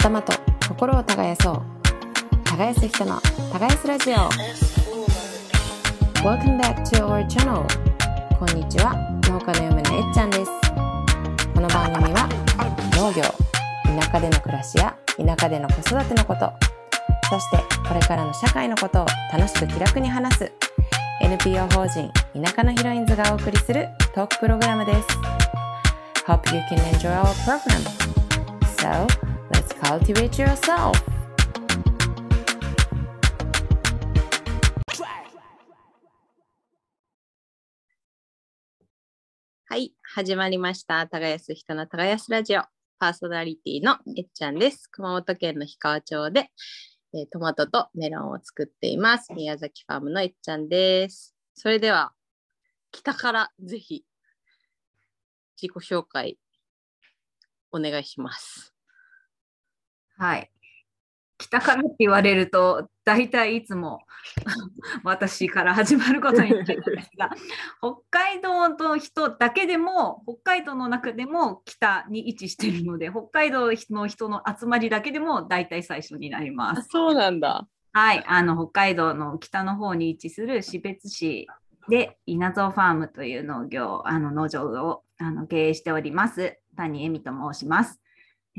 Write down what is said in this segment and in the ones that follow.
頭と心を耕そう。耕す人の耕すラジオ。Welcome back to our channel こんにちは。農家の嫁のえっちゃんです。この番組は農業田舎での暮らしや田舎での子育てのこと。そしてこれからの社会のことを楽しく気楽に話す NPO 法人田舎のヒロインズがお送りするトークプログラムです。Hope you can enjoy our program So let's cultivate yourself はい、始まりました。耕す人の耕すラジオ。パーソナリティのえっちゃんです。熊本県の氷川町で、えートマトとメロンを作っています。宮崎ファームのえっちゃんです。それでは、北からぜひ自己紹介お願いします。はい。北からって言われると、大体いつも 私から始まることになるんですが、北海道の人だけでも、北海道の中でも北に位置しているので、北海道の人の集まりだけでも大体最初になります。そうなんだ。はい。あの、北海道の北の方に位置する士別市で、稲造ファームという農業、あの農場をあの経営しております。谷恵美と申します。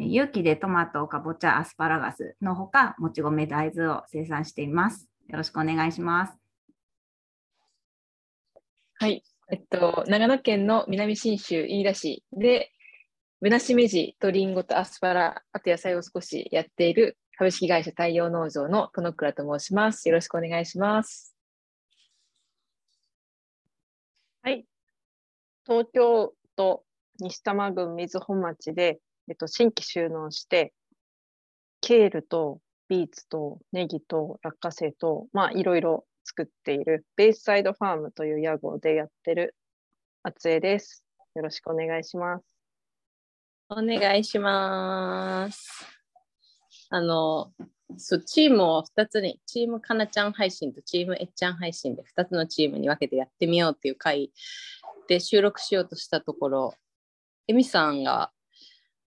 えー有機でトマト、かぼちゃ、アスパラガスのほか、もち米、大豆を生産しています。よろしくお願いします。はい。えっと、長野県の南信州飯田市で、ぶなしめじとりんごとアスパラ、あと野菜を少しやっている株式会社太陽農場の殿倉と申します。よろしくお願いします。はい。東京都西多摩郡瑞穂町で、えっと、新規収納して、ケールとビーツとネギと落花生と、まあ、いろいろ作っている、ベイスサイドファームという屋号でやってる松江です。よろしくお願いします。お願いします。あの、そう、チームを2つに、チームかなちゃん配信とチームえっちゃん配信で2つのチームに分けてやってみようっていう回で収録しようとしたところ、エミさんが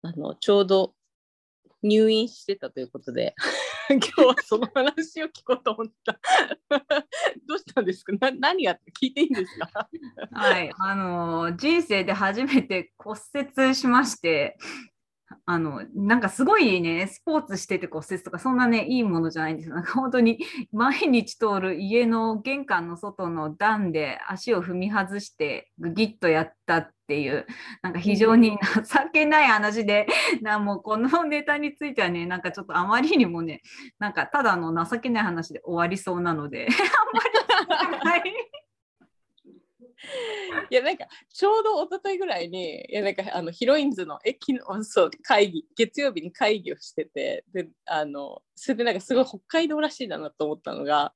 あのちょうど入院してたということで、今日はその話を聞こうと思った。どうしたんですか？な何があって聞いていいんですか？はい。あの、人生で初めて骨折しまして、あの、なんかすごいね、スポーツしてて骨折とか、そんなね、いいものじゃないんですよ。なんか本当に毎日通る家の玄関の外の段で足を踏み外して、ぐぎっとやったっていう、なんか非常に情けない話で、なもうこのネタについてはね、なんかちょっとあまりにもね、なんかただの情けない話で終わりそうなので、あんまり。いやなんかちょうど一昨日ぐらいにいやなんかあのヒロインズのえ昨日そう会議月曜日に会議をしててであのそれでなんかすごい北海道らしいなと思ったのが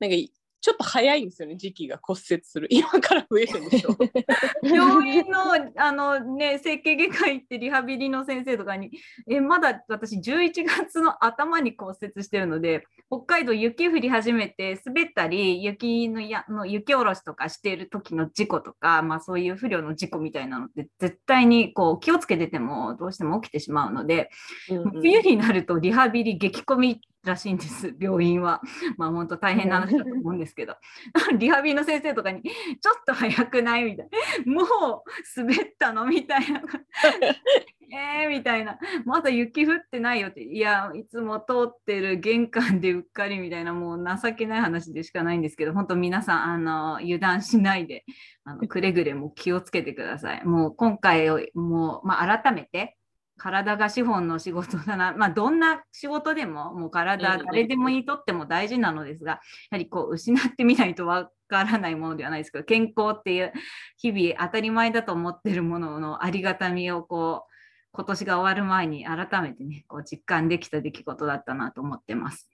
なんかちょっと早いんですよね時期が骨折する。今から増えるんでしょ 病院のあの、ね、整形外科行ってリハビリの先生とかにえまだ私11月の頭に骨折してるので北海道雪降り始めて滑ったり雪のやの雪下ろしとかしている時の事故とか、まあ、そういう不良の事故みたいなのって絶対にこう気をつけててもどうしても起きてしまうので、冬になるとリハビリ激込みらしいんです、病院は。まあ本当大変な話だと思うんですけど、リハビリの先生とかに、ちょっと早くないみたいな、もう滑ったのみたいな。えーみたいな、まだ雪降ってないよって、いや、いつも通ってる玄関でうっかりみたいな、もう情けない話でしかないんですけど、本当皆さん、あの油断しないで、あのくれぐれも気をつけてください。もう今回を、もう、まあ、改めて、体が資本の仕事だな、まあ、どんな仕事でも、もう体、誰でもにとっても大事なのですが、やはりこう失ってみないとわからないものではないですけど、健康っていう日々当たり前だと思ってるもののありがたみをこう、今年が終わる前に改めてね、こう実感できた出来事だったなと思ってます。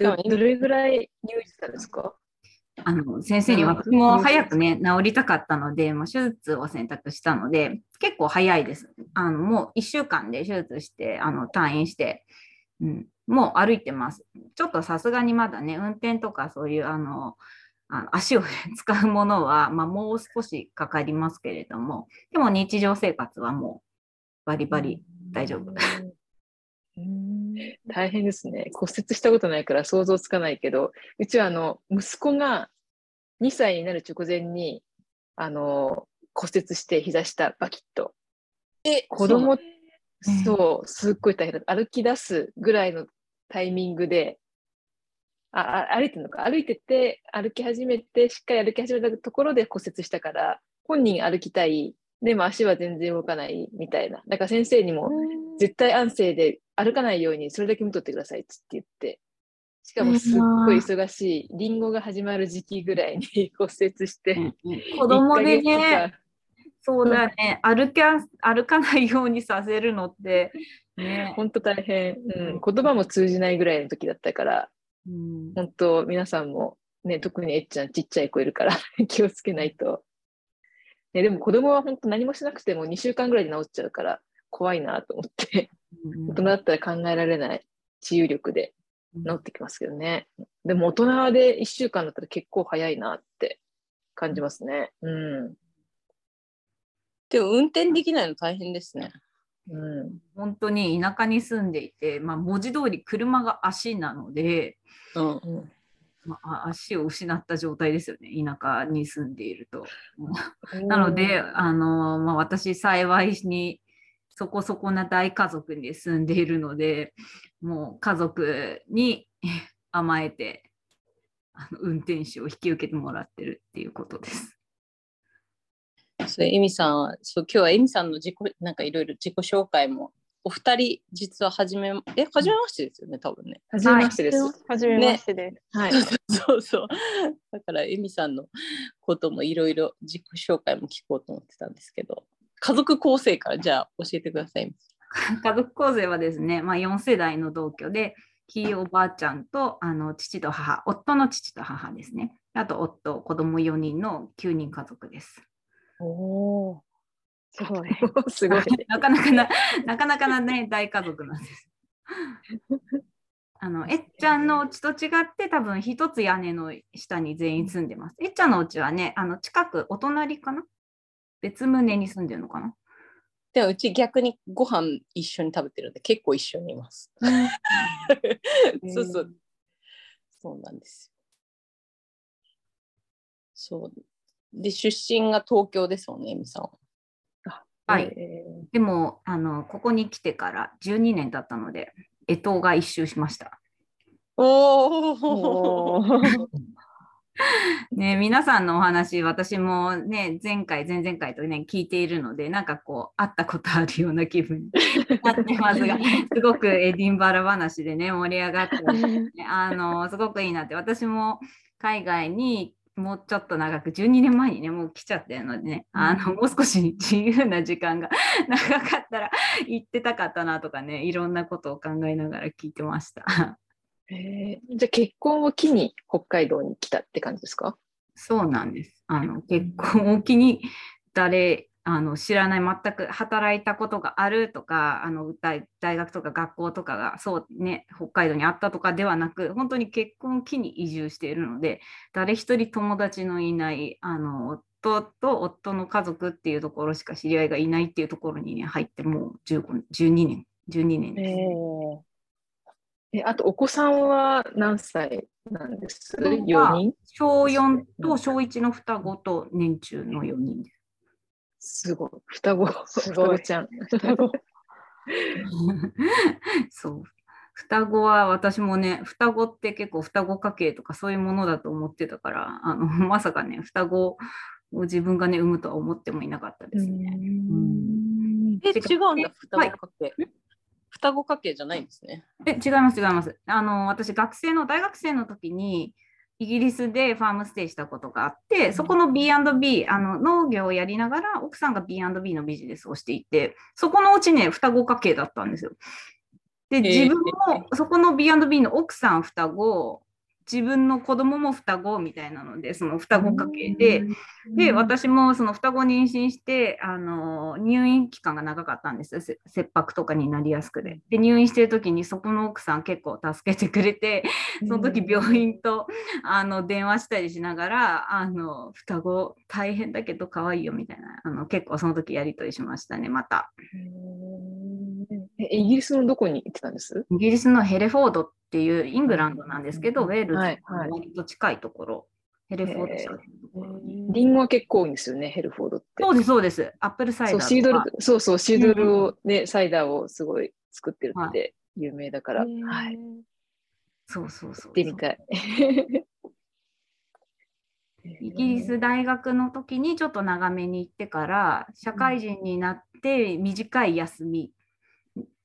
どどれぐらい入院してたんですか？あの先生にうん私も早くね、治りたかったので、もう手術を選択したので、結構早いです。あのもう1週間で手術して、あの退院して、うん、もう歩いてます。ちょっとさすがにまだね、運転とかそういうあのあの足を使うものは、まあ、もう少しかかりますけれども、でも日常生活はもうバリバリ大丈夫。大変ですね。骨折したことないから想像つかないけど、うちはあの息子が2歳になる直前にあの骨折して膝下バキッと。え、子供うんそう、すっごい大変だ。歩き出すぐらいのタイミングで、ああ歩いてるのか、歩いてて、歩き始めて、しっかり歩き始めたところで骨折したから、本人歩きたい、でも足は全然動かないみたいな。だから先生にも、絶対安静で歩かないようにそれだけ見とってくださいって言って。しかもすっごい忙しい、リンゴが始まる時期ぐらいに骨折して、子供で1ヶね、そうだよね、歩か歩かないようにさせるのって、ね、本当大変、うん、言葉も通じないぐらいの時だったから、うん。本当皆さんも、ね、特にえっちゃんちっちゃい子いるから 気をつけないと。ね、でも子供は本当何もしなくても2週間ぐらいで治っちゃうから怖いなと思って、大人だったら考えられない治癒力で治ってきますけどね。でも大人で1週間だったら結構早いなって感じますね。うん。でも運転できないの大変ですね。うん。本当に田舎に住んでいて、まあ、文字通り車が足なので、うん。まあ、あ足を失った状態ですよね、田舎に住んでいると。なので、あのまあ、私幸いにそこそこな大家族に住んでいるので、もう家族に 甘えてあの運転手を引き受けてもらってるっていうことです。それ、エミさんは、そう今日はエミさんの自己、なんかいろいろ自己紹介も、お二人、実は初め、え、初めましてですよね、多分ね。はじめましてです。はじめましてです。はい。そうそう。だから、エミさんのこともいろいろ自己紹介も聞こうと思ってたんですけど、家族構成からじゃあ教えてください。家族構成はですね、まあ、4世代の同居で、ひいおばあちゃんとあの父と母、夫の父と母ですね。あと夫、子供4人の9人家族です。おお。すごい。すごい。なかなかな、なかなかなね、大家族なんです。あの、えっちゃんのお家と違って、多分一つ屋根の下に全員住んでます。えっちゃんのお家はね、あの近く、お隣かな？別棟に住んでるのかな？でもうち逆にご飯一緒に食べてるんで結構一緒にいます。そうそう。そうなんですよ。そう。で、出身が東京ですもんね、エミさんは。はい。えでも、あの、ここに来てから12年経ったので、江東が一周しました。おお ね、皆さんのお話、私もね、前回、前々回とね、聞いているので、なんかこう、会ったことあるような気分になってますが、すごくエディンバラ話でね、盛り上がって、ね、あの、すごくいいなって、私も海外にもうちょっと長く、12年前にね、もう来ちゃってるのでね、あの、もう少し 自由な時間が 長かったら行ってたかったなとかね、いろんなことを考えながら聞いてました。えーじゃあ結婚を機に北海道に来たって感じですか？そうなんです。あの結婚を機に誰あの知らない全く働いたことがあるとかあの大大学とか学校とかがそうね北海道にあったとかではなく本当に結婚を機に移住しているので誰一人友達のいないあの夫と夫の家族っていうところしか知り合いがいないっていうところにね入ってもう15 12年12年です。えあとお子さんは何歳なんです？子供 ?4 は人？小4と小1の双子と年中の4人です。すごい。双子、すごい双子ちゃん。双子 そう。双子は私もね、双子って結構双子家系とかそういうものだと思ってたから、あの まさかね、双子を自分がね、産むとは思ってもいなかったですね。んえ、違うんだ、双子はい家系。双子家系じゃないんですね。え、違います、違います。あの、私、学生の、大学生の時に、イギリスでファームステイしたことがあって、そこの B&B、あの農業をやりながら、奥さんが B&B のビジネスをしていて、そこのうちね、双子家系だったんですよ。で、ー自分もそこの B&B の奥さん双子、自分の子供も双子みたいなので、その双子家系で、で、私もその双子妊娠して、あの、入院期間が長かったんですよ。せ切迫とかになりやすくで。で、入院してる時にそこの奥さん結構助けてくれて、その時病院とあの電話したりしながら、あの、双子大変だけど可愛いよみたいな、あの、結構その時やりとりしましたね、また。えイギリスのどこに行ってたんです？イギリスのヘレフォードっていうイングランドなんですけど、ウェールズはいはいの割と近いところ、ヘレフォードシャーのところに。リンゴは結構多いんですよね、ヘレフォードって。そうです、そうです。アップルサイダー。シードル、そうそう、シードルをね、サイダーをすごい作ってるって有名だから、はい。行そうそうそう。ってみたい。イギリス大学の時にちょっと長めに行ってから社会人になって短い休み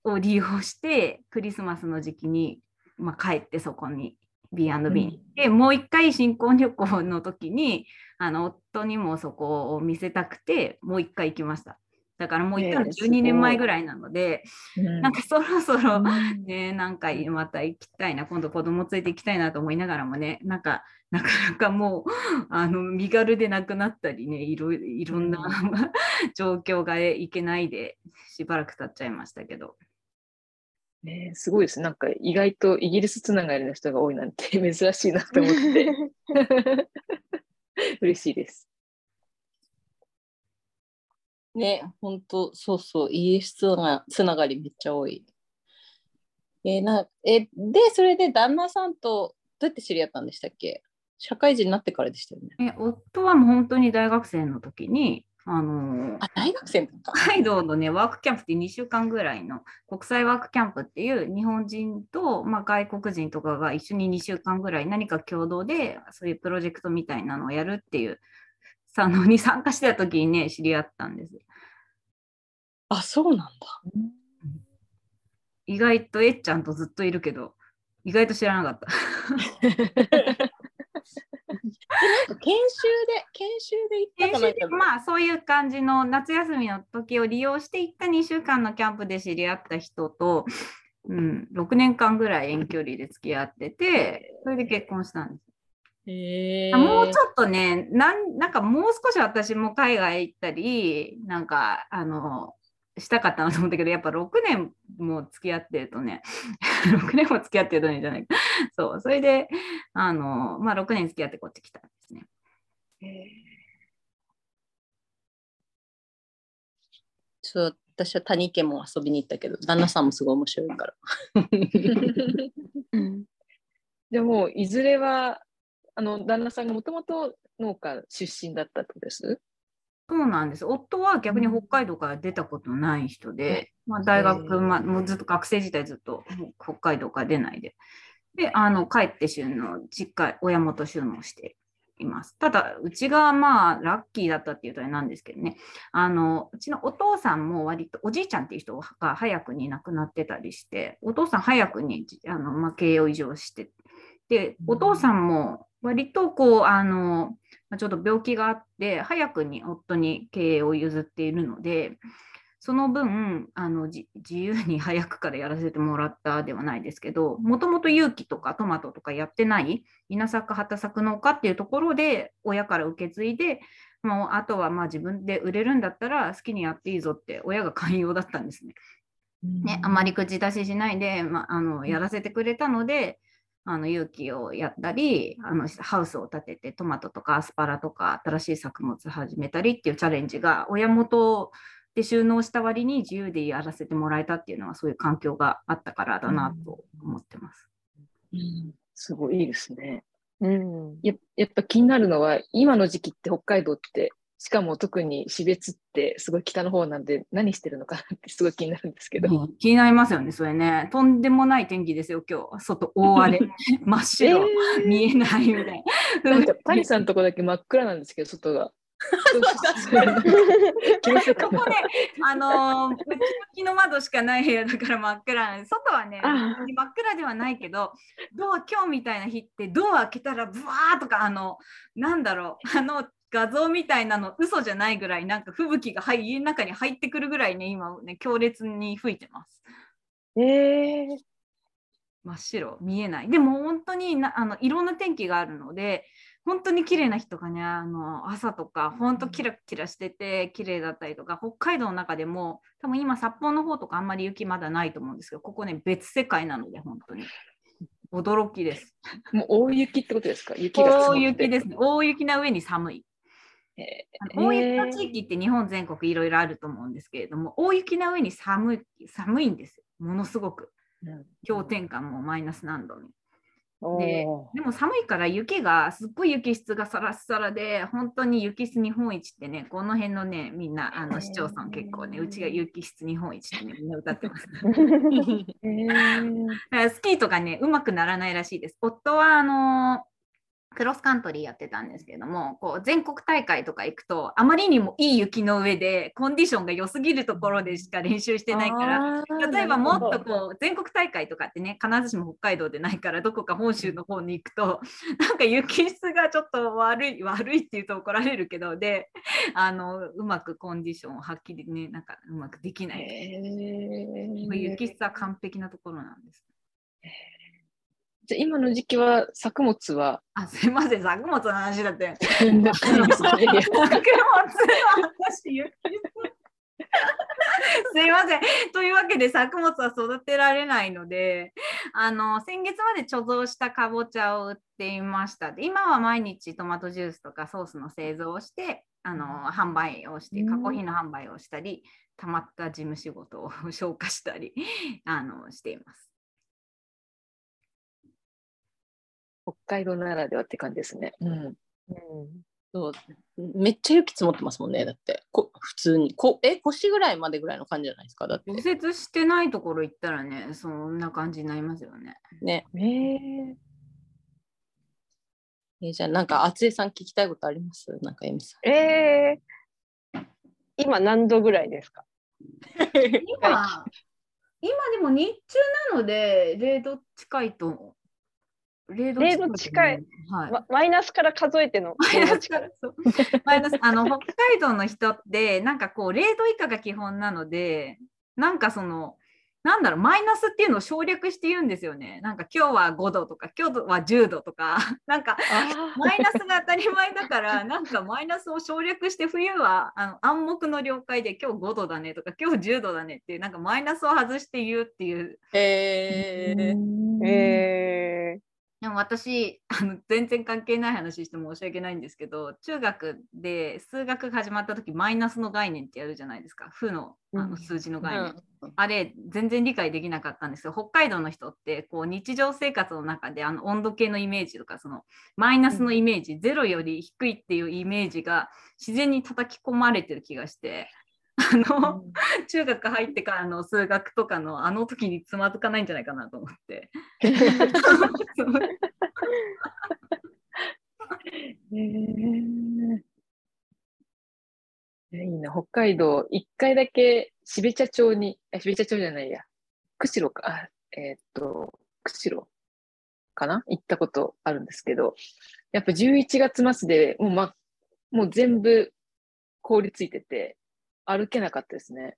を利用してクリスマスの時期に、まあ、帰ってそこに B&B に行って、もう一回新婚旅行の時にあの夫にもそこを見せたくてもう一回行きました。だからもう行ったのえーすごい12年前ぐらいなので、うん。なんかそろそろうん。ね、なんかまた行きたいな、今度子供連れて行きたいなと思いながらもね、なんかなかなかもうあの身軽でなくなったりね、いろいろん。な、状況がいけないでしばらく経っちゃいましたけど。ねすごいです。なんか意外とイギリスつながりの人が多いなんて 珍しいなと思って。嬉しいです。ね、本当そうそう、イギリスつなつながりめっちゃ多い。えーなえで、それで旦那さんとどうやって知り合ったんでしたっけ？社会人になってからでしたよね。え夫はもう本当に大学生の時に、あのあ、大学生。北海道のね、ワークキャンプって2週間ぐらいの国際ワークキャンプっていう日本人と、まあ、外国人とかが一緒に2週間ぐらい何か共同でそういうプロジェクトみたいなのをやるっていうさのに参加してた時にね、知り合ったんです。あ、そうなんだ。意外とえっちゃんとずっといるけど、意外と知らなかった。研修で、研修で行ったかな。まあそういう感じの夏休みの時を利用して行った2週間のキャンプで知り合った人と、うん、6年間ぐらい遠距離で付き合ってて、それで結婚したんです。へあもうちょっとねなん、なんかもう少し私も海外行ったり、なんか、あの、したかったなと思ったけど、やっぱ6年も付き合ってるとね、6年も付き合ってるとねじゃない。そう、それで、あの、まあ6年付き合ってこっち来たんですね。そう私は谷家も遊びに行ったけど、旦那さんもすごい面白いから。でも、いずれは、あの、旦那さんがもともと農家出身だったとです？そうなんです。夫は逆に北海道から出たことない人で、まあ、大学、まあ、もうずっと学生時代ずっと北海道から出ないで。で、あの帰って収納、実家、親元収納しています。ただ、うちがまあラッキーだったっていうとあれなんですけどね、あのうちのお父さんも割とおじいちゃんっていう人が早くに亡くなってたりして、お父さん早くにあの、まあ、経営を移譲して、で、お父さんも割とこう、あの、まあちょっと病気があって、早くに夫に経営を譲っているので、その分あのじ自由に早くからやらせてもらったではないですけど、もともと有機とかトマトとかやってない稲作、畑作農家っていうところで親から受け継いで、もうあとはまあ自分で売れるんだったら好きにやっていいぞって親が寛容だったんですね。ね、あまり口出ししないで、まあ、あのやらせてくれたので、あの勇気をやったりあのハウスを建ててトマトとかアスパラとか新しい作物始めたりっていうチャレンジが親元で収納した割に自由でやらせてもらえたっていうのはそういう環境があったからだなと思ってます。うんすごいいいですね。うん。ややっぱ気になるのは、今の時期って北海道って、しかも特に標別ってすごい北の方なんで、何してるのかなってすごい気になるんですけど。ね気になりますよね、それね。とんでもない天気ですよ、今日。外大荒れ、真っ白、え見えないみたいー、な。なんか谷さんのとこだけ真っ暗なんですけど、外が。ここね、あのー、内向きの窓しかない部屋だから真っ暗なんで外はね、あ真っ暗ではないけど、ドア、今日みたいな日って、ドア開けたら、ブワーとか、あの、なんだろう、あの、画像みたいなの、嘘じゃないぐらい、なんか吹雪が入家の中に入ってくるぐらいね、今ね、強烈に吹いてます。えー、真っ白、見えない。でも本当になあのいろんな天気があるので、本当に綺麗な日とかね、あの朝とか、本当キラキラしてて、綺麗だったりとか、北海道の中でも、多分今、札幌の方とかあんまり雪まだないと思うんですけど、ここね、別世界なので、本当に。驚きです。もう大雪ってことですか？雪が大雪ですね。大雪な上に寒い。大雪の地域って日本全国いろいろあると思うんですけれども、大雪な上に寒い寒いんですよ。ものすごくうん氷点下もマイナス何度に。おでーでも寒いから雪がすっごい雪質がサラッサラで本当に雪質日本一ってねこの辺のねみんなあの市町村結構ねうちが雪質日本一ってねみんな歌ってます。へ ー だからスキーとかねうまくならないらしいです。夫はあのクロスカントリーやってたんですけどもこう全国大会とか行くとあまりにもいい雪の上でコンディションが良すぎるところでしか練習してないから例えばもっとこう全国大会とかってね必ずしも北海道でないからどこか本州の方に行くと なんか雪質がちょっと悪い悪いって言うと怒られるけどであのうまくコンディションをはっきりねなんかうまくできない。雪質は完璧なところなんです。じゃあ今の時期は作物は？あすいません作物の話だって。作物は私雪質すいません。というわけで作物は育てられないのであの先月まで貯蔵したかぼちゃを売っていました。で今は毎日トマトジュースとかソースの製造をしてあの販売をしてうん加工品の販売をしたりたまった事務仕事を 消化したりあのしています。北海道ならではって感じですね。うん。うんそうめっちゃ雪積もってますもんね。だってこ普通にこえ腰ぐらいまでぐらいの感じじゃないですか。だって除雪してないところ行ったらねそんな感じになりますよね。ね。えーえじゃあなんか厚江さん聞きたいことあります？なんかエミさん。えー、今何度ぐらいですか？今、今でも日中なので0度近いと。0 0度近い。はい。まマイナスから数えてのマイナスからそう マイナスあの北海道の人ってなんかこう0度以下が基本なのでなんかそのなんだろうマイナスっていうのを省略して言うんですよね。なんか今日は5度とか今日は10度とか なんかあマイナスが当たり前だから、なんかマイナスを省略して、冬はあの暗黙の了解で今日5度だねとか、今日10度だねっていう、なんかマイナスを外して言うっていう。えー、えでも私あの、全然関係ない話して申し訳ないんですけど、中学で数学が始まった時マイナスの概念ってやるじゃないですか、負のあうん。の数字の概念。うん。あれ全然理解できなかったんですけど北海道の人ってこう日常生活の中であの温度計のイメージとかそのマイナスのイメージ、ゼロより低いっていうイメージが自然に叩き込まれてる気がしてあの、中学入ってからの数学とかのあの時につまずかないんじゃないかなと思って。えー。いやいいな、北海道、一回だけ標茶町に、あ標茶町じゃないや、釧路か、あえーっと、釧路かな？行ったことあるんですけど、やっぱ11月末でもう、ま、もう全部凍りついてて、歩けなかったですね。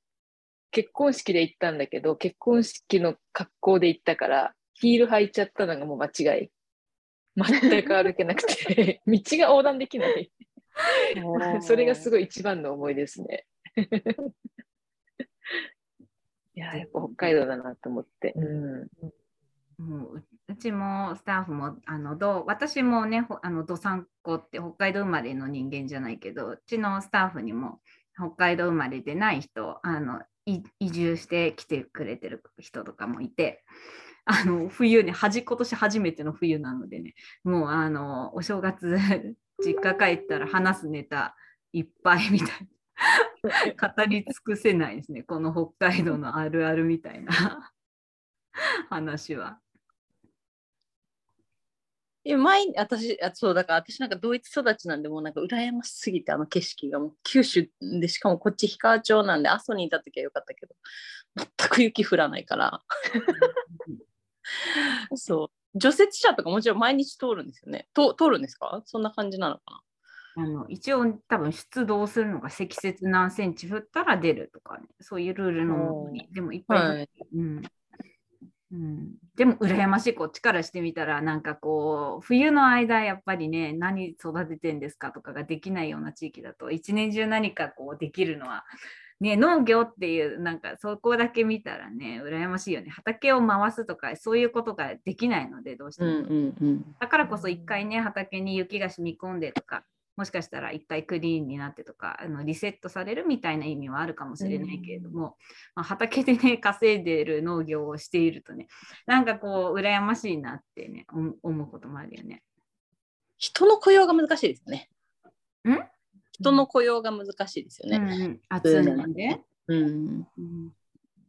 結婚式で行ったんだけど、結婚式の格好で行ったから、ヒール履いちゃったのがもう間違い。全く歩けなくて、道が横断できない。ー、それがすい。ごい一番の思いですね。いや、やっぱ北海道だなと思って。うん。もうううちもスタッフもあのどう私もねほあのどさんこって北海道生まれの人間じゃないけどうちのスタッフにも北海道生まれでない人あの移住してきてくれてる人とかもいて あの冬にはじ今年初めての冬なのでねもうあのお正月 実家帰ったら話すネタいっぱいみたいな 語り尽くせないですねこの北海道のあるあるみたいな話は。いや前に私あそうだから私なんかドイツ育ちなんでもうなんか羨ましすぎてあの景色がもう九州でしかもこっち氷川町なんで阿蘇にいた時はよかったけど全く雪降らないから。そう。除雪車とかもちろん毎日通るんですよね。と通るんですか？そんな感じなのかあの一応多分出動するのが積雪何センチ降ったら出るとかね、そういうルールのに、でもいっぱい、なはいうんうん、でも羨ましいこっちからしてみたらなんかこう冬の間やっぱりね何育ててんですかとかができないような地域だと一年中何かこうできるのは、ね、農業っていうなんかそこだけ見たらね羨ましいよね。畑を回すとかそういうことができないのでどうしても。だからこそ一回ね畑に雪が染み込んでとかもしかしたら一回クリーンになってとかあのリセットされるみたいな意味はあるかもしれないけれども、まあ、畑でね稼いでいる農業をしているとねなんかこう羨ましいなってね思思うこともあるよね。人の雇用が難しいですよね。ん？人の雇用が難しいですよね。うんうん、暑いので、うん。うん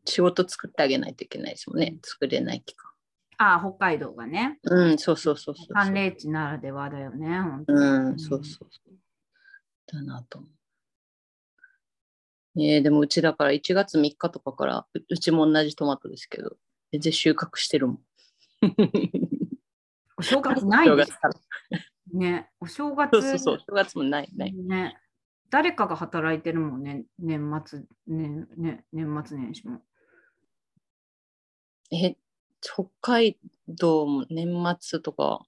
仕事作ってあげないといけないですもんね。作れない期間。ああ北海道がねうん、そうそうそうそう。寒冷地ならではだよね本当にうん、そうそうそう。だなと思う。えー、でもうちだから1月3日とかからううちも同じトマトですけど全然収穫してるもん。お正月ないでし正月からょねお正月そうそうそう正月もないない。ね誰かが働いてるもんね年末ねね年末年始もえ北海道も年末とか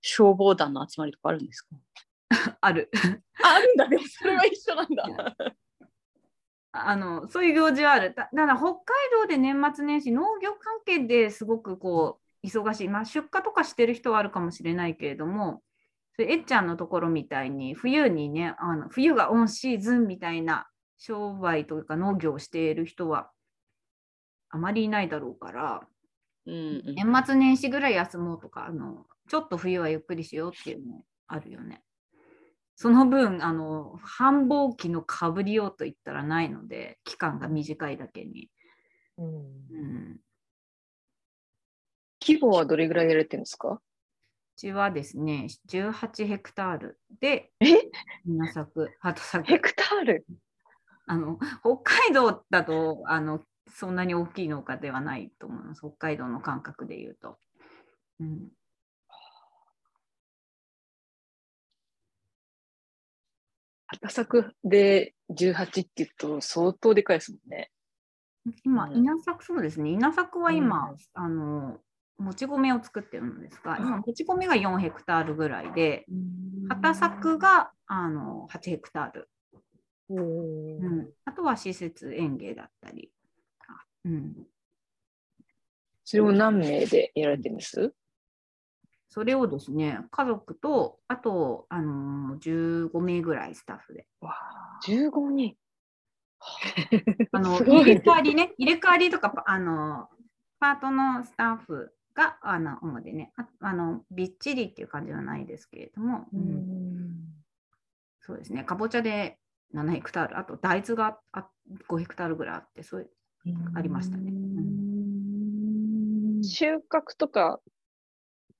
消防団の集まりとかあるんですか？ある。ああるんだ。でも それは一緒なんだ。あのそういう行事はある。だだから北海道で年末年始農業関係ですごくこう忙しい、まあ、出荷とかしてる人はあるかもしれないけれどもそれえっちゃんのところみたいに冬にねあの冬がオンシーズンみたいな商売というか農業をしている人はあまりいないだろうからうんうん。年末年始ぐらい休もうとかあのちょっと冬はゆっくりしようっていうのあるよね。その分あの繁忙期のかぶりようと言ったらないので期間が短いだけに、うん。うん、う規模はどれぐらいやられてるんですか？ちはですね18ヘクタールでえ？稲作鳩作。ヘクタール？あの北海道だとあのそんなに大きい農家ではないと思います北海道の感覚で言うと。うん畑作で18って言うと相当でかいですもんね。今、うん稲作そうですね。稲作は今、うんあの、もち米を作ってるのですが、今、もち米が4ヘクタールぐらいで、畑作があの8ヘクタール、うんうん。あとは施設園芸だったり。あうん、それを何名でやられてるんです？それをですね、家族と、あと、あの15名ぐらいスタッフで。?15 人。あの 入れ替わりね、入れ替わりとか、パあのパートのスタッフがあの主でね。あ、あのびっちりっていう感じはないですけれども、うん。そうですね、かぼちゃで7ヘクタール、あと大豆があ5ヘクタールぐらいあって、そういうありましたね。うん収穫とか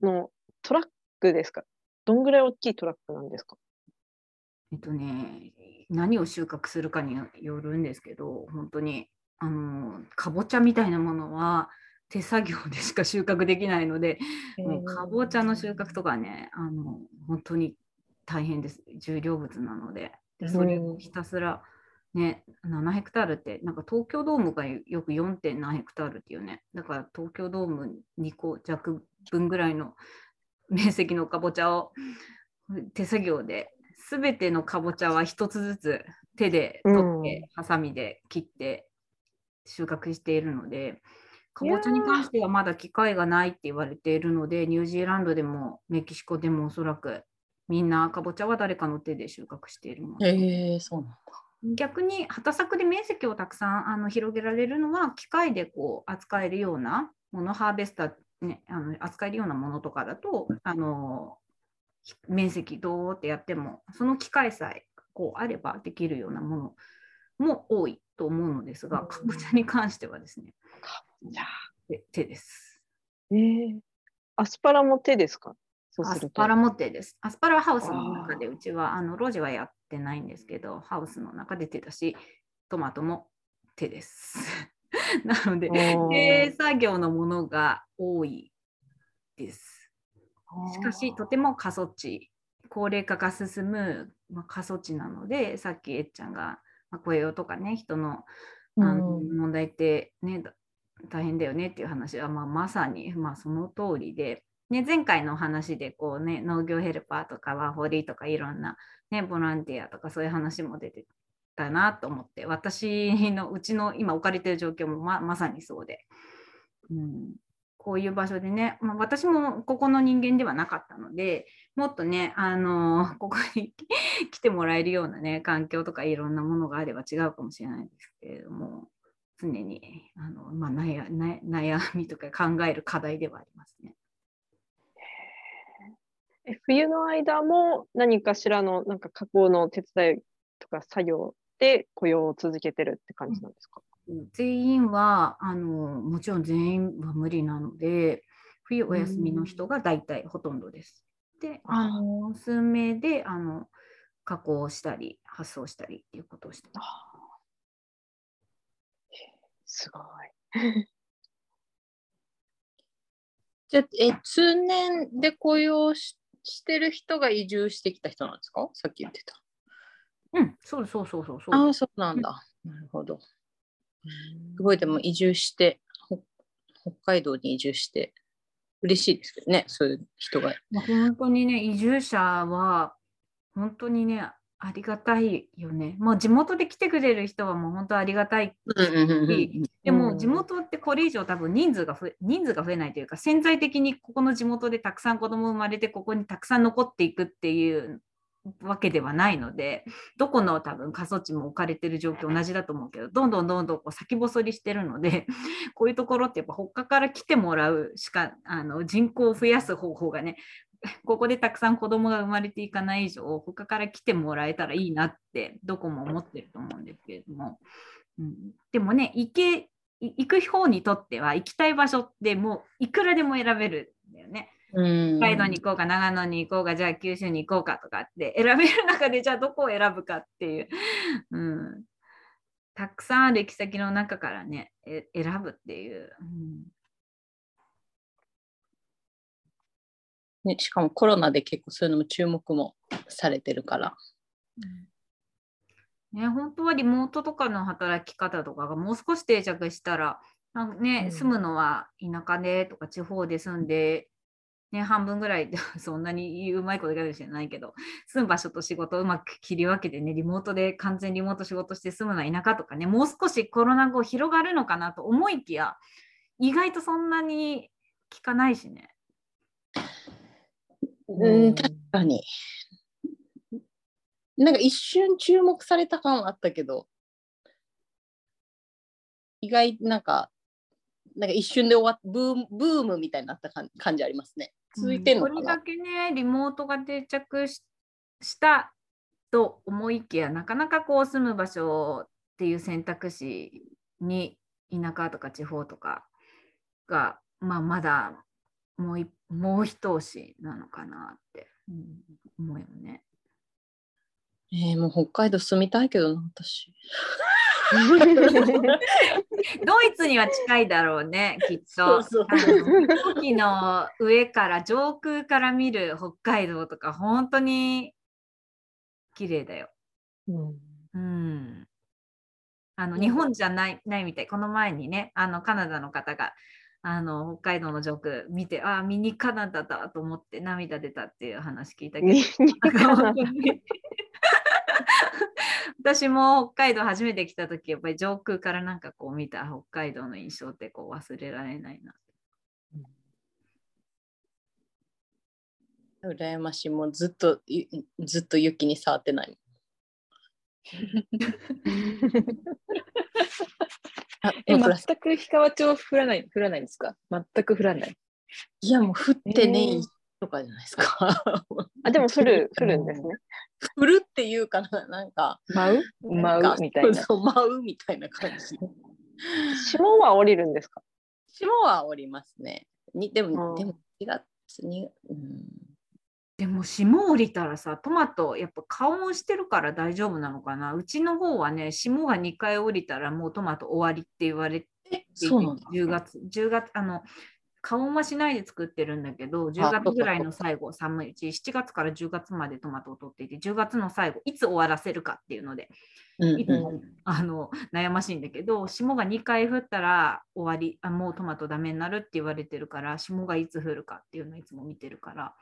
のトラックですか？どんぐらい大きいトラックなんですか？えっとね、何を収穫するかによるんですけど、本当にあのかぼちゃみたいなものは手作業でしか 収穫できないので、もうかぼちゃの収穫とかね、あの本当に大変です。重量物なので。でそれをひたすら、ね、7ヘクタールって、なんか東京ドームがよく 4. 点何ヘクタールっていうね、だから東京ドーム2個弱分ぐらいの 面積のかぼちゃを手作業で、すべてのかぼちゃは一つずつ手で取って、ハサミで切って収穫しているので、かぼちゃに関してはまだ機会がないって言われているので、ニュージーランドでもメキシコでもおそらくみんなかぼちゃは誰かの手で収穫しているもの。えー、そうなんだ。逆に畑作で面積をたくさんあの広げられるのは機械でこう扱えるようなもの、ハーベスター、ね、あの扱えるようなものとかだと、あの面積どうってやっても、その機械さえこうあればできるようなものも多いと思うのですが、かぼちゃに関してはですね、手手です。えー、アスパラも手ですか？そうアすると。スパラも手です。アスパラはハウスの中で、うちはあの路地はやってないんですけど、ハウスの中で手だし、トマトも手です。なので、手作業のものが多いです。しかし、とても過疎地、高齢化が進む、まあ、過疎地なので、さっきえっちゃんが、まあ、雇用とかね、人のあのうん問題って、ね、だ大変だよねっていう話は、まあ、まさに、まあ、その通りで、ね、前回のお話でこう、ね、農業ヘルパーとかワーホリとかいろんな、ね、ボランティアとかそういう話も出てたなと思って私のうちの今置かれてる状況もままさにそうで、うん、こういう場所でね、まあ、私もここの人間ではなかったのでもっとねあのここに来てもらえるようなね環境とかいろんなものがあれば違うかもしれないですけれども常にあの、まあ、悩悩みとか考える課題ではありますね。え冬の間も何かしらのなんか加工の手伝いとか作業で雇用を続けてるって感じなんですか、全員はあのもちろん全員は無理なので冬お休みの人が大体ほとんどです。であの数名であの加工したり発送したりっていうことをしてます。すごい。じゃあえ通年で雇用ししてる人が移住してきた人なんですか？さっき言ってた。うん、そうそうそうそうそう。ああ、そうなんだ。なるほど。すごいでも移住して、ほ北海道に移住して、嬉しいですけどね、そういう人が。まあ本当にね、移住者は本当にね、ありがたいよね。もう地元で来てくれる人はもう本当ありがたい。でも地元ってこれ以上多分人数が増え人数が増えないというか潜在的にここの地元でたくさん子供生まれてここにたくさん残っていくっていうわけではないのでどこの多分過疎地も置かれてる状況同じだと思うけどどんどんどんどんこう先細りしてるので こういうところってやっぱ他から来てもらうしかあの人口を増やす方法がねここでたくさん子供が生まれていかない以上他から来てもらえたらいいなってどこも思ってると思うんですけれども、うん、でもね行け行く方にとっては行きたい場所ってもういくらでも選べるんだよね。うん。北海道に行こうか長野に行こうかじゃあ九州に行こうかとかって選べる中でじゃあどこを選ぶかっていう、うん、たくさんある行き先の中からねえ選ぶっていう、うん、ね。しかもコロナで結構そういうのも注目もされてるから。ね、本当はリモートとかの働き方とかがもう少し定着したら、なんかねうん住むのは田舎でとか地方で住んで、ね、半分ぐらいで そんなにうまいこといかないかもしれないけど住む場所と仕事をうまく切り分けてねリモートで完全リモート仕事して住むのは田舎とかねもう少しコロナ後広がるのかなと思いきや意外とそんなに効かないしね。うん、確かに。なんか一瞬注目された感はあったけど、意外なんか、なんか一瞬で終わっブームブームみたいになった感感じありますね。続いてんのかな、これだけねリモートが定着ししたと思いきやなかなかこう住む場所っていう選択肢に田舎とか地方とかが、まあ、まだもういもう一押しなのかなって、うん思うよね。えー、もう北海道住みたいけどな、私。ドイツには近いだろうねきっと。そう飛行機の上から上空から見る北海道とか本当に綺麗だよ。うんうん。あの日本じゃないないみたい。この前にね、あのカナダの方があの北海道の上空見て、ああ、ミニカナダだと思って涙出たっていう話聞いたけど 私も北海道初めて来た時やっぱり上空からなんかこう見た北海道の印象ってこう忘れられないな。羨ましい。もうずっと、ゆずっと雪に触ってない。あえ、全く氷川町降らない、降らないんですか？全く降らない。いや、もう降ってねえとかじゃないですか。あ、でも降る、降るんですね。降るっていうかな、なんか、舞う？舞う？みたいな。舞うみたいな感じ。霜は降りるんですか？霜は降りますね。にでも、うんでも4月に、うん、でも霜降りたらさトマトやっぱ加温してるから大丈夫なのかな？うちの方はね霜が2回降りたらもうトマト終わりって言われてそうなんだ。10月10月あの加温はしないで作ってるんだけど10そうか月ぐらいの最後寒いうち7月から10月までトマトを取っていて10月の最後いつ終わらせるかっていうのでうんいつもあの悩ましいんだけど霜が2回降ったら終わりあもうトマトダメになるって言われてるから霜がいつ降るかっていうのをいつも見てるから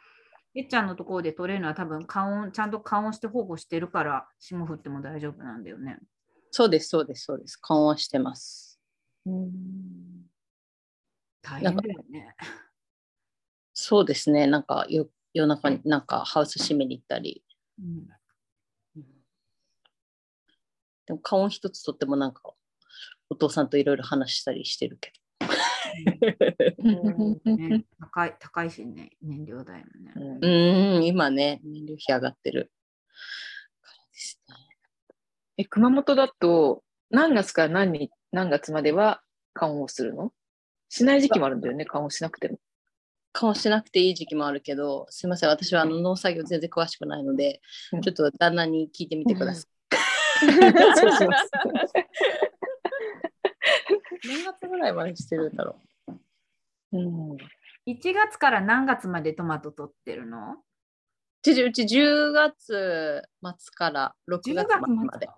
えっちゃんのところで取れるのは多分加温ちゃんと加温して保護してるから霜降っても大丈夫なんだよね。そうです、そうです、そうです。緩和してます。大変だよね。そうですね。なんかよ夜中になんかハウス閉めに行ったり。うんでも顔一つとってもなんかお父さんといろいろ話したりしてるけど。ね、高い高いしね、燃料代もね。うん、今ね、燃料費上がってるからですね。え、熊本だと何月から何日何月までは緩和するのしない時期もあるん。だよね、緩和しなくても。顔しなくていい時期もあるけど、すみません、私はあの農作業全然詳しくないので、うん。ちょっと旦那に聞いてみてください。そうします。何月ぐらいまでしてるん。だろうん1月から何月までトマト取ってるの？う。うちうち10月末から6 ?10 月月末末まで。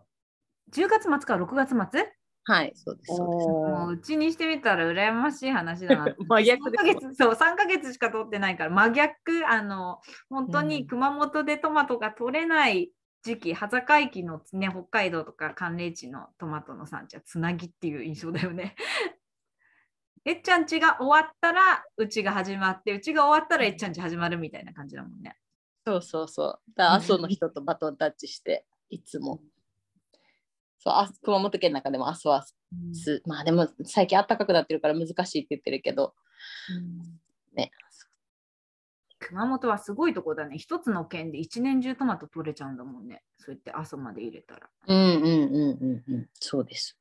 10月末？から6月末？はい、そうです。そうですもううちにしてみたら羨ましい話だな。真逆3ヶ月そう3ヶ月しか取ってないから真逆あの本当に熊本でトマトが取れない時期、端境期の、ね、北海道とか寒冷地のトマトの産地はつなぎっていう印象だよね。えっちゃんちが終わったらうちが始まってうちが終わったらえっちゃんち始まるみたいな感じだもんね。そうそうそう。だ阿蘇の人とバトンタッチして、いつも。そうあ熊本県の中でも阿蘇はす、まあでも最近暖かくなってるから難しいって言ってるけど、ね。熊本はすごいとこだね。一つの県で一年中トマト取れちゃうんだもんね。そうやって阿蘇まで入れたら。うんうんうんうんうん。そうです。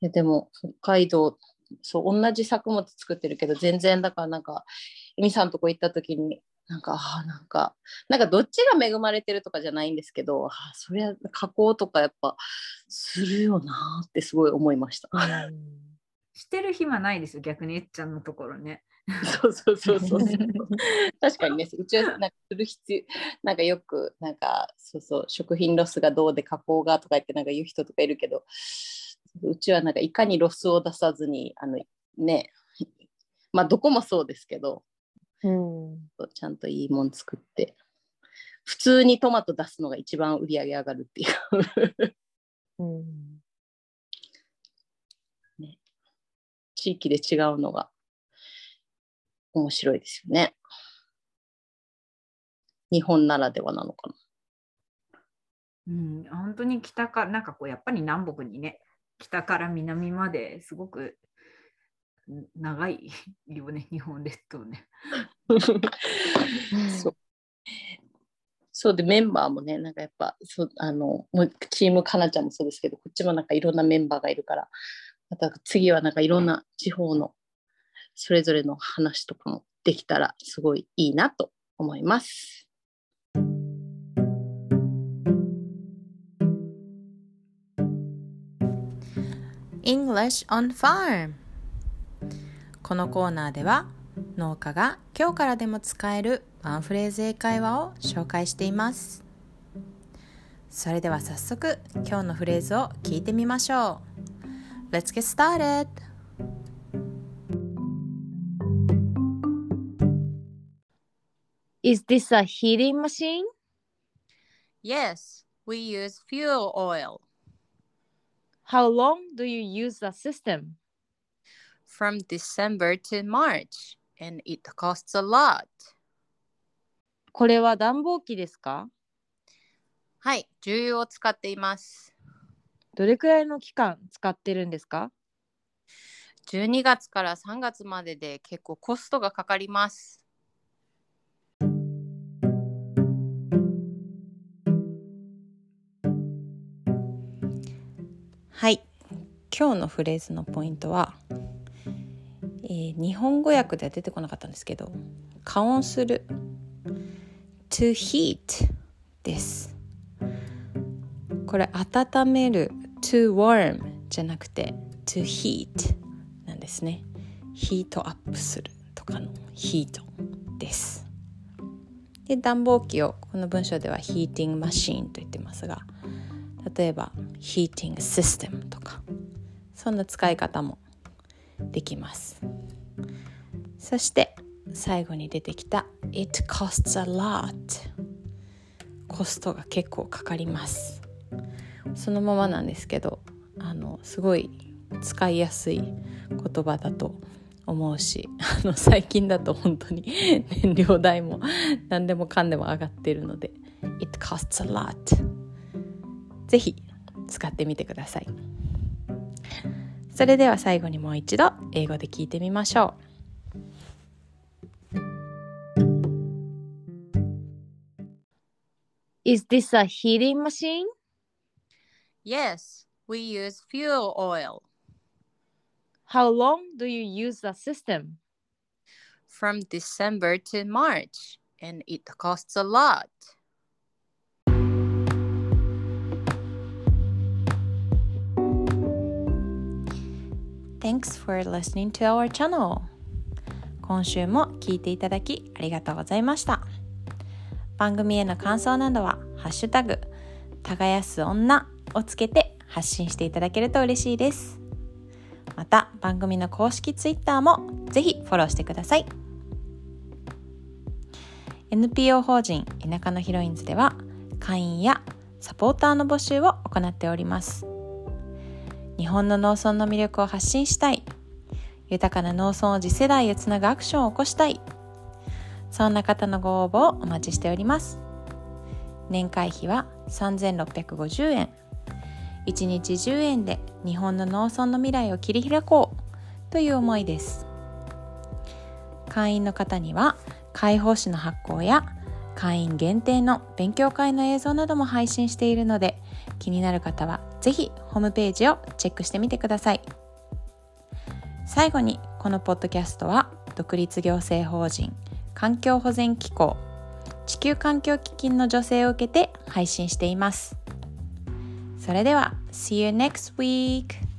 いやでも北海道そう同じ作物作ってるけど全然だからなんかエミさんとこ行った時になんかあーなんかなんかどっちが恵まれてるとかじゃないんですけどあーそりゃ加工とかやっぱするよなーってすごい思いました。してる暇ないですよ、逆にえっちゃんのところね。そうそうそうそうそう。確かにね、うちはなんかする必要、なんかよく、なんか、そうそう、食品ロスがどうで加工がとか言ってなんか言う人とかいるけど、うちはなんかいかにロスを出さずに、あのね、まあどこもそうですけど、うん。ちゃんといいもん作って、普通にトマト出すのが一番売り上げ上がるっていう。うん。地域で違うのが面白いですよね。日本ならではなのかな。うん、本当に北から、なんかこう、やっぱり南北にね、北から南まですごく長いよね、日本列島ね。そうそうでメンバーもねなんかやっぱそあのチームかなちゃんもそうですけどこっちもなんかいろんなメンバーがいるからまた次はなんかいろんな地方のそれぞれの話とかもできたらすごいいいなと思います。English on Farm このコーナーでは農家が今日からでも使えるワンフレーズ英会話を紹介していますそれでは早速今日のフレーズを聞いてみましょう Let's get started! Is this a heating machine? Yes, we use fuel oil How long do you use the system? from December to March and it costs a lot これは暖房機ですかはい、重油を使っていますどれくらいの期間使ってるんですか12月から3月までで結構コストがかかります。今日のフレーズのポイントは、えー日本語訳では出てこなかったんですけど、加温する to heat です。これ温める to warm じゃなくて to heat なんですね。ヒートアップするとかのヒートです。で暖房機をこの文章ではヒーティングマシーンと言ってますが例えばヒーティングシステムとかそんな使い方もできます。そして最後に出てきた It costs a lot コストが結構かかります。そのままなんですけどあのすごい使いやすい言葉だと思うし あの最近だと本当に 燃料代も何でもかんでも上がってるので It costs a lot ぜひ使ってみてください。それでは最後にもう一度英語で聞いてみましょう Is this a heating machine? Yes, we use fuel oil How long do you use the system? from December to March, and it costs a lot. Thanks for listening to our channel. 今週も聞いていただきありがとうございました。番組への感想などは「ハッシュタグ耕す女」をつけて発信していただけると嬉しいです。また番組の公式 Twitter もぜひフォローしてください。NPO 法人田舎のヒロインズでは会員やサポーターの募集を行っております。日本の農村の魅力を発信したい。豊かな農村を次世代へつなぐアクションを起こしたい。そんな方のご応募をお待ちしております。年会費は3650円。1日10円で日本の農村の未来を切り開こう。という思いです。会員の方には解放誌の発行や会員限定の勉強会の映像なども配信しているので気になる方はぜひホームページをチェックしてみてください最後にこのポッドキャストは独立行政法人環境保全機構地球環境基金の助成を受けて配信していますそれでは See you next week!